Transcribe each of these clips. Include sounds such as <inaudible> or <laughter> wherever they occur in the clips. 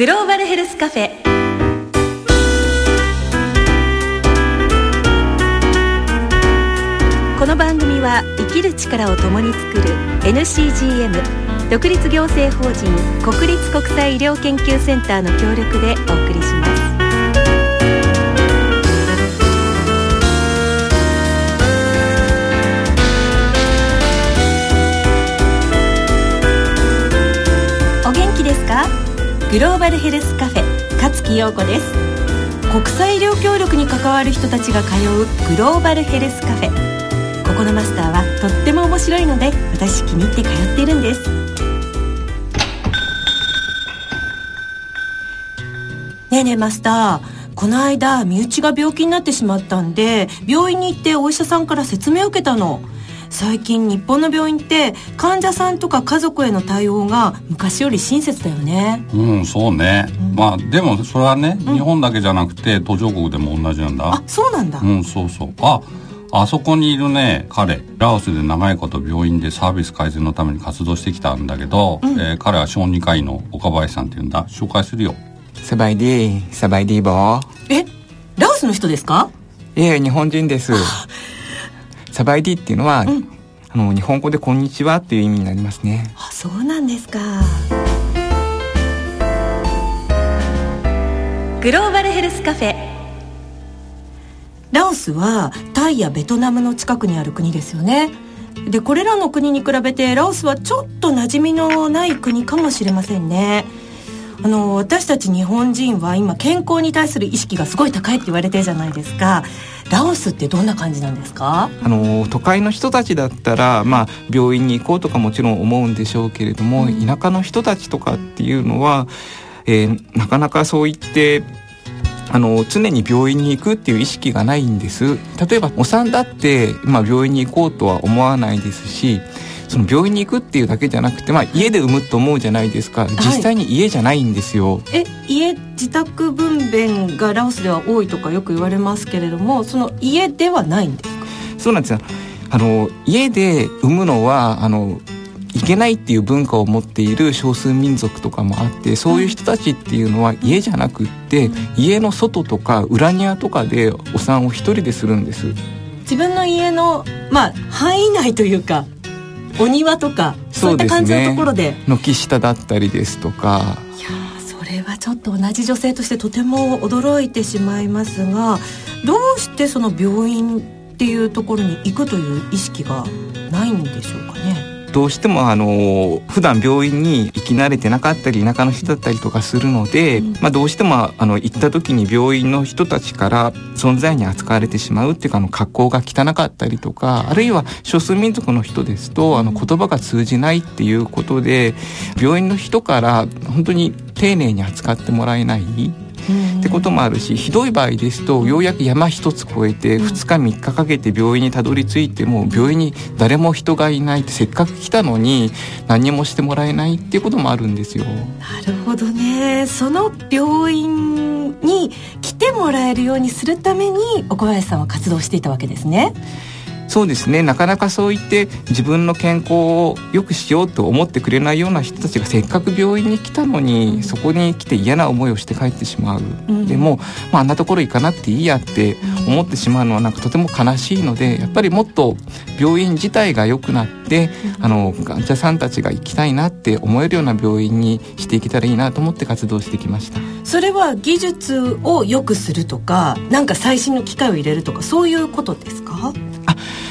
グローバルヘルスカフェ。この番組は生きる力を共に作る NCGM 独立行政法人国立国際医療研究センターの協力でお送りします。お元気ですか？グローバルヘルスカフェ勝木陽子です。国際医療協力に関わる人たちが通うグローバルヘルスカフェ。ここのマスターはとっても面白いので私気に入って通っているんです。ねえねえマスター。この間身内が病気になってしまったんで病院に行ってお医者さんから説明を受けたの。最近日本の病院って患者さんとか家族への対応が昔より親切だよね。うんそうね、うん、まあでもそれはね、うん、日本だけじゃなくて途上国でも同じなんだ。あそうなんだ。うんそうそう。ああそこにいるね彼。ラオスで長いこと病院でサービス改善のために活動してきたんだけど、うん、えー、彼は小児科医の岡林さんっていうんだ。紹介するよ。サバイディサバイディボーえラオスの人ですか？いえ日本人ですサバイディっていうのは、うん、あの日本語でこんにちはっていう意味になりますね。あそうなんですか。グローバルヘルスカフェ。ラオスはタイやベトナムの近くにある国ですよね。でこれらの国に比べてラオスはちょっと馴染みのない国かもしれませんねあの私たち日本人は今健康に対する意識がすごい高いって言われてるじゃないですか。ラオスってどんな感じなんですか？あの都会の人たちだったら、まあ、病院に行こうとかもちろん思うんでしょうけれども、うん、田舎の人たちとかっていうのは、えー、なかなかそう言ってあの常に病院に行くっていう意識がないんです。例えばお産だって、まあ、病院に行こうとは思わないですしその病院に行くっていうだけじゃなくて、まあ、家で産むと思うじゃないですか。実際に家じゃないんですよ。はい、え家自宅分娩がラオスでは多いとかよく言われますけれどもその家ではないんですか？そうなんですよ。あの家で産むのはあのいけないっていう文化を持っている少数民族とかもあってそういう人たちっていうのは家じゃなくって家の外とか裏庭とかでお産を一人でするんです。自分の家のまあ範囲内というかお庭とかそういった感じのところで。軒下だったりですとか。いやそれはちょっと同じ女性としてとても驚いてしまいますがどうしてその病院っていうところに行くという意識がないんでしょうどうしてもあの普段病院に行き慣れてなかったり田舎の人だったりとかするので、うん、まあ、どうしてもあの行った時に病院の人たちから存在に扱われてしまうっていうかあの格好が汚かったりとかあるいは少数民族の人ですとあの言葉が通じないっていうことで病院の人から本当に丁寧に扱ってもらえない。ってこともあるしひどい場合ですとようやく山一つ越えて2日3日かけて病院にたどり着いても病院に誰も人がいないってせっかく来たのに何もしてもらえないっていうこともあるんですよ。なるほどねその病院に来てもらえるようにするために岡林さんは活動していたわけですね。そうですね。なかなかそう言って自分の健康を良くしようと思ってくれないような人たちがせっかく病院に来たのにそこに来て嫌な思いをして帰ってしまう、うん、でも、まあ、あんなところ行かなくていいやって思ってしまうのはなんかとても悲しいのでやっぱりもっと病院自体が良くなって、うん、あの患者さんたちが行きたいなって思えるような病院にしていけたらいいなと思って活動してきました。それは技術を良くするとかなんか最新の機械を入れるとかそういうことですか？あ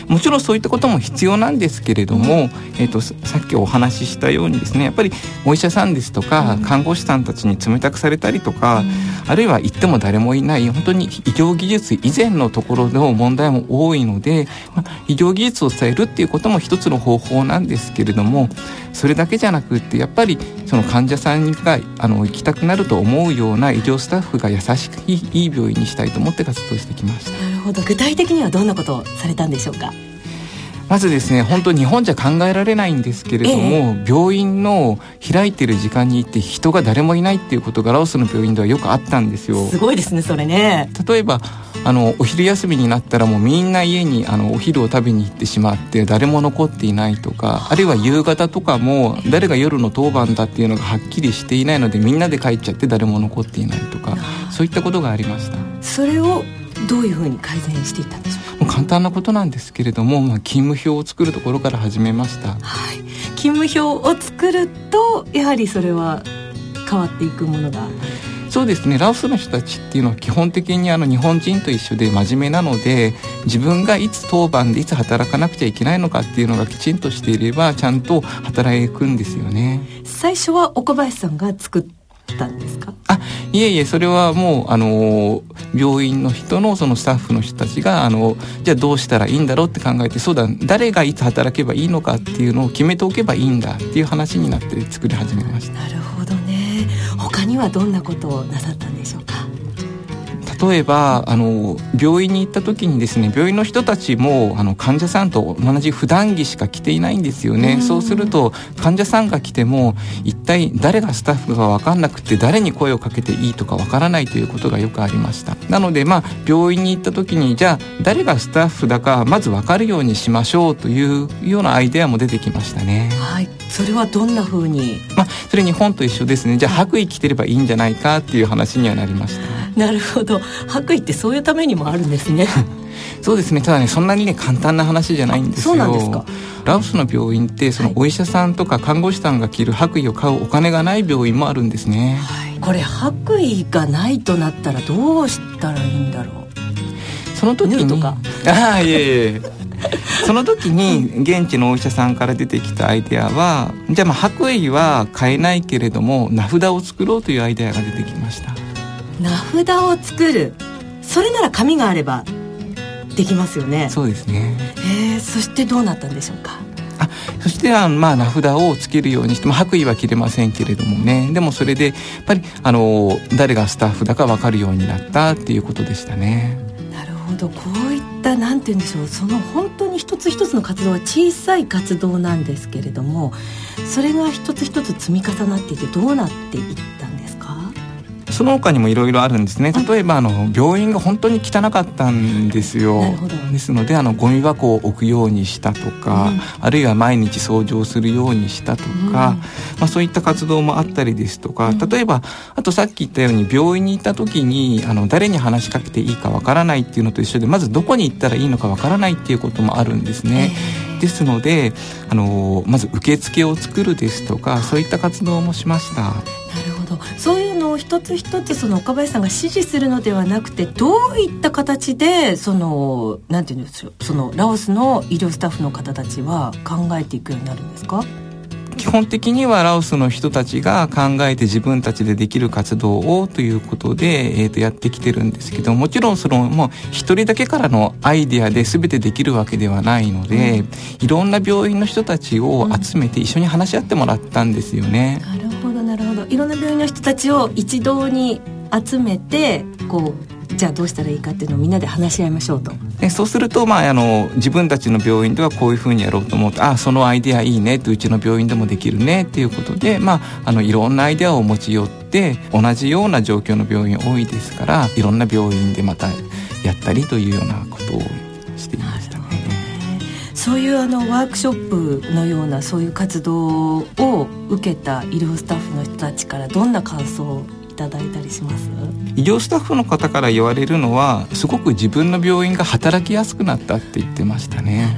もちろんそういったことも必要なんですけれども、うん、えーと、さっきお話ししたようにですねやっぱりお医者さんですとか、うん、看護師さんたちに冷たくされたりとか、うん、あるいは行っても誰もいない本当に医療技術以前のところの問題も多いので、まあ、医療技術を伝えるっていうことも一つの方法なんですけれどもそれだけじゃなくってやっぱりその患者さんがあの行きたくなると思うような医療スタッフが優しくいい病院にしたいと思って活動してきました。ほど具体的にはどんなことをされたんでしょうか？まずですね本当日本じゃ考えられないんですけれども、ええ、病院の開いてる時間に行って人が誰もいないっていうことがラオスの病院ではよくあったんですよ。すごいですねそれね。例えばあのお昼休みになったらもうみんな家にあのお昼を食べに行ってしまって誰も残っていないとかあ。るいは夕方とかも誰が夜の当番だっていうのがはっきりしていないのでみんなで帰っちゃって誰も残っていないとかそういったことがありました。それをどういうふうに改善していったんでしょう簡単なことなんですけれども、まあ、勤務表を作るところから始めました、はい、勤務表を作るとやはりそれは変わっていくものが？そうですね。ラオスの人たちっていうのは基本的にあの日本人と一緒で真面目なので自分がいつ当番でいつ働かなくちゃいけないのかっていうのがきちんとしていればちゃんと働くんですよね。最初は岡林さんが作ったんですかあいえいえそれはもうあの病院の人のそのスタッフの人たちがあのじゃあどうしたらいいんだろうって考えてそうだ誰がいつ働けばいいのかっていうのを決めておけばいいんだっていう話になって作り始めました。なるほどね。他にはどんなことをなさったんでしょうか？例えばあの病院に行った時にですね病院の人たちもあの患者さんと同じ普段着しか着ていないんですよね、うそうすると患者さんが来ても一体誰がスタッフか分かんなくて誰に声をかけていいとか分からないということがよくありました。なのでまあ病院に行った時にじゃあ誰がスタッフだかまず分かるようにしましょうというようなアイデアも出てきましたね。はいそれはどんな風に？まあそれ日本と一緒ですね。じゃあ白衣着てればいいんじゃないかっていう話にはなりました。なるほど。白衣ってそういうためにもあるんですね。<laughs> そうですね。ただねそんなにね簡単な話じゃないんですよ。そうなんですか。ラオスの病院ってそのお医者さんとか看護師さんが着る白衣を買うお金がない病院もあるんですね、はい、これ白衣がないとなったらどうしたらいいんだろう？その時に <laughs> ああいえいえ <laughs> その時に現地のお医者さんから出てきたアイデアはじゃあまあ白衣は買えないけれども名札を作ろうというアイデアが出てきました。名札を作る。それなら紙があればできますよね。そうですね。えー、そしてどうなったんでしょうか？あそしてあまあ名札をつけるようにして、まあ、白衣は着れませんけれどもね。でもそれでやっぱりあの誰がスタッフだか分かるようになったっていうことでしたね。なるほど。こういったなんて言うんでしょうその本当に一つ一つの活動は小さい活動なんですけれどもそれが一つ一つ積み重なっていてどうなっていったその他にもいろいろあるんですね。例えばあの病院が本当に汚かったんですよ。ですのであのゴミ箱を置くようにしたとか、うん、あるいは毎日掃除をするようにしたとか、うん、まあ、そういった活動もあったりですとか例えばあとさっき言ったように病院に行った時にあの誰に話しかけていいかわからないっていうのと一緒でまずどこに行ったらいいのかわからないっていうこともあるんですね。ですのであのまず受付を作るですとかそういった活動もしました。なるほど。そうのを一つ一つその岡林さんが指示するのではなくてどういった形でそのなんていうんですよそのラオスの医療スタッフの方たちは考えていくようになるんですか基本的にはラオスの人たちが考えて自分たちでできる活動をということで、えー、とやってきてるんですけどもちろんそのもう一人だけからのアイデアで全てできるわけではないので、うん、いろんな病院の人たちを集めて一緒に話し合ってもらったんですよね。なるほどなるほどいろんな病院の人たちを一堂に集めてこうじゃあどうしたらいいかっていうのをみんなで話し合いましょうと。でそうすると、まあ、あの自分たちの病院ではこういうふうにやろうと思ってあそのアイデアいいねってうちの病院でもできるねっていうことで、まあ、あのいろんなアイデアを持ち寄って同じような状況の病院多いですからいろんな病院でまたやったりというようなことをしていましたね。そういうあのワークショップのようなそういう活動を受けた医療スタッフの人たちからどんな感想をいただいたりします？医療スタッフの方から言われるのはすごく自分の病院が働きやすくなったって言ってましたね。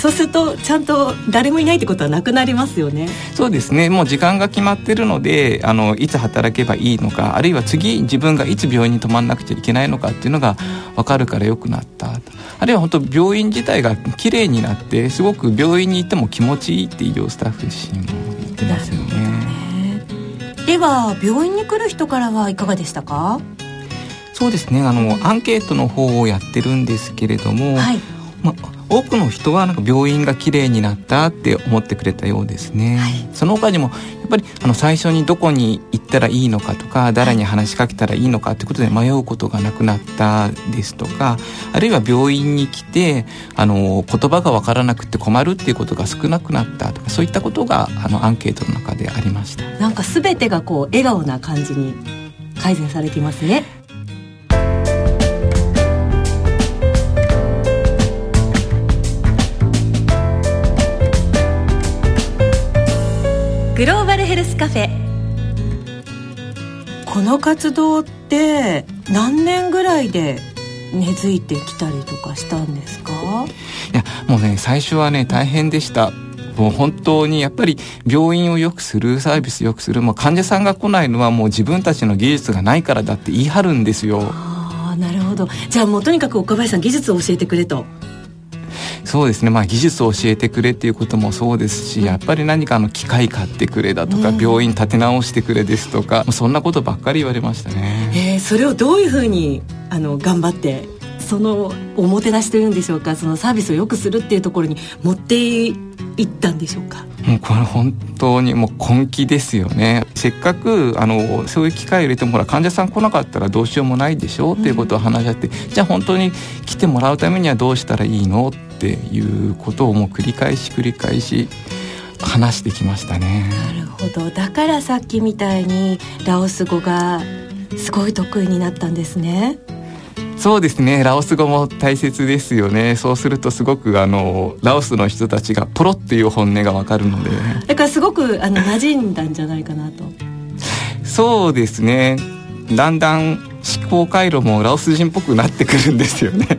そうするとちゃんと誰もいないってことはなくなりますよね。そうですね。もう時間が決まってるのであのいつ働けばいいのかあるいは次自分がいつ病院に泊まんなくちゃいけないのかっていうのが分かるから良くなった。あるいは本当病院自体が綺麗になってすごく病院に行っても気持ちいいって医療スタッフ自身も言ってますよね。では病院に来る人からはいかがでしたか？そうですね。あのアンケートの方をやってるんですけれども、はい、ま、多くの人はなんか病院がきれいになったって思ってくれたようですね、はい、その他にもやっぱりあの最初にどこに行ったらいいのかとか誰に話しかけたらいいのかってことで迷うことがなくなったですとかあるいは病院に来てあの言葉が分からなくて困るっていうことが少なくなったとかそういったことがあのアンケートの中でありました。なんか全てがこう笑顔な感じに改善されていますねグローバルヘルスカフェ。この活動って何年ぐらいで根付いてきたりとかしたんですか？いやもうね最初はね大変でした。もう本当にやっぱり病院を良くするサービス良くするもう患者さんが来ないのはもう自分たちの技術がないからだって言い張るんですよ。ああなるほど。じゃあもうとにかく岡林さん技術を教えてくれとそうですね。まあ技術を教えてくれっていうこともそうですしやっぱり何かの機械買ってくれだとか、病院建て直してくれですとかそんなことばっかり言われましたね。えー、それをどういうふうにあの頑張ってそのおもてなしというんでしょうかそのサービスを良くするっていうところに持っていったんでしょうか？もうこれ本当にもう根気ですよね。せっかくあのそういう機会を入れてもほら患者さん来なかったらどうしようもないでしょうっていうことを話し合って、うん、じゃあ本当に来てもらうためにはどうしたらいいの？っていうことをもう繰り返し繰り返し話してきましたね。なるほど。だからさっきみたいにラオス語がすごい得意になったんですね。そうですね。ラオス語も大切ですよね。そうするとすごくあのラオスの人たちがポロっていう本音がわかるので。だからすごくあの馴染んだんじゃないかなと。そうですね。だんだん思考回路もラオス人っぽくなってくるんですよね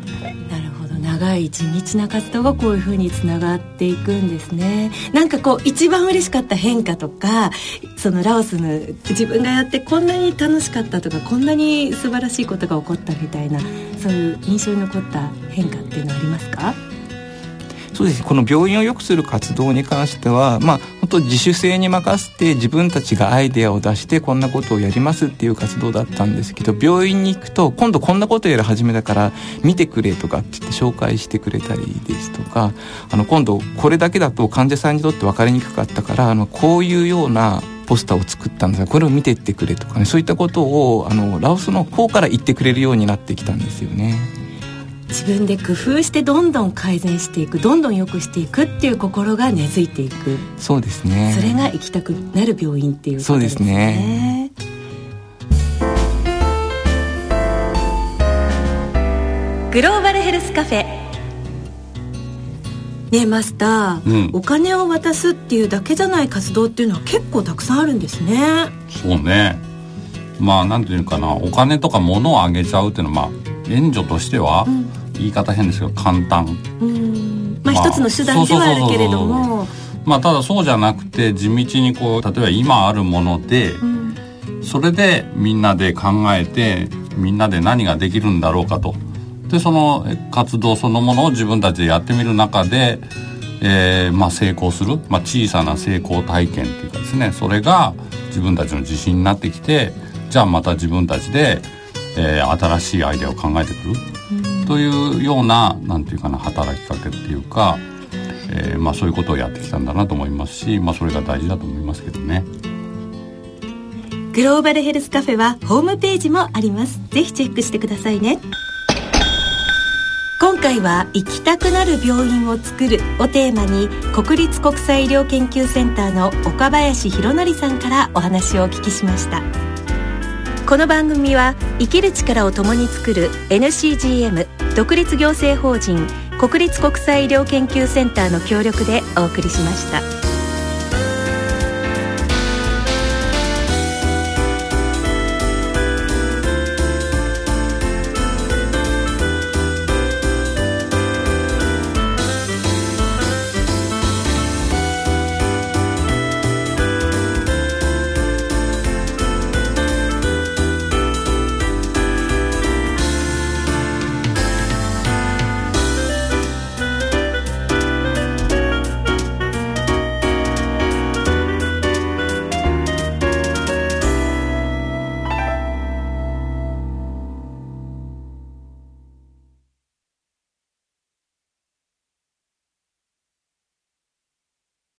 長い地道な活動がこういうふうにつながっていくんですね。なんかこう一番嬉しかった変化とかそのラオスの自分がやってこんなに楽しかったとかこんなに素晴らしいことが起こったみたいなそういう印象に残った変化っていうのはありますか？そうですこの病院を良くする活動に関してはまあ本当自主性に任せて自分たちがアイデアを出してこんなことをやりますっていう活動だったんですけど病院に行くと今度こんなことやり始めたから見てくれとかって言って紹介してくれたりですとかあの今度これだけだと患者さんにとって分かりにくかったからあのこういうようなポスターを作ったんですがこれを見てってくれとかねそういったことをあのラオスの方から言ってくれるようになってきたんですよね。自分で工夫してどんどん改善していくどんどん良くしていくっていう心が根付いていく。そうですね。それが行きたくなる病院っていうことですね。そうですね。グローバルヘルスカフェ。ねマスター、うん、お金を渡すっていうだけじゃない活動っていうのは結構たくさんあるんですね。そうね。まあなんていうかな。お金とか物をあげちゃうっていうのはまあ援助としては、うん、言い方変ですけど簡単。まあ、まあ、一つの手段ではあるけれども。まあただそうじゃなくて地道にこう例えば今あるもので、うん、それでみんなで考えてみんなで何ができるんだろうかと。でその活動そのものを自分たちでやってみる中で、えーまあ、成功する、まあ、小さな成功体験っていうかですね。それが自分たちの自信になってきてじゃあまた自分たちでえー、新しいアイデアを考えてくる、うん、というようななんていうかな働きかけっていうか、えーまあ、そういうことをやってきたんだなと思いますし、まあ、それが大事だと思いますけどね。グローバルヘルスカフェはホームページもあります。ぜひチェックしてくださいね。今回は行きたくなる病院を作るをテーマに国立国際医療研究センターの岡林博則さんからお話をお聞きしました。この番組は生きる力を共に作る NCGM 独立行政法人国立国際医療研究センターの協力でお送りしました。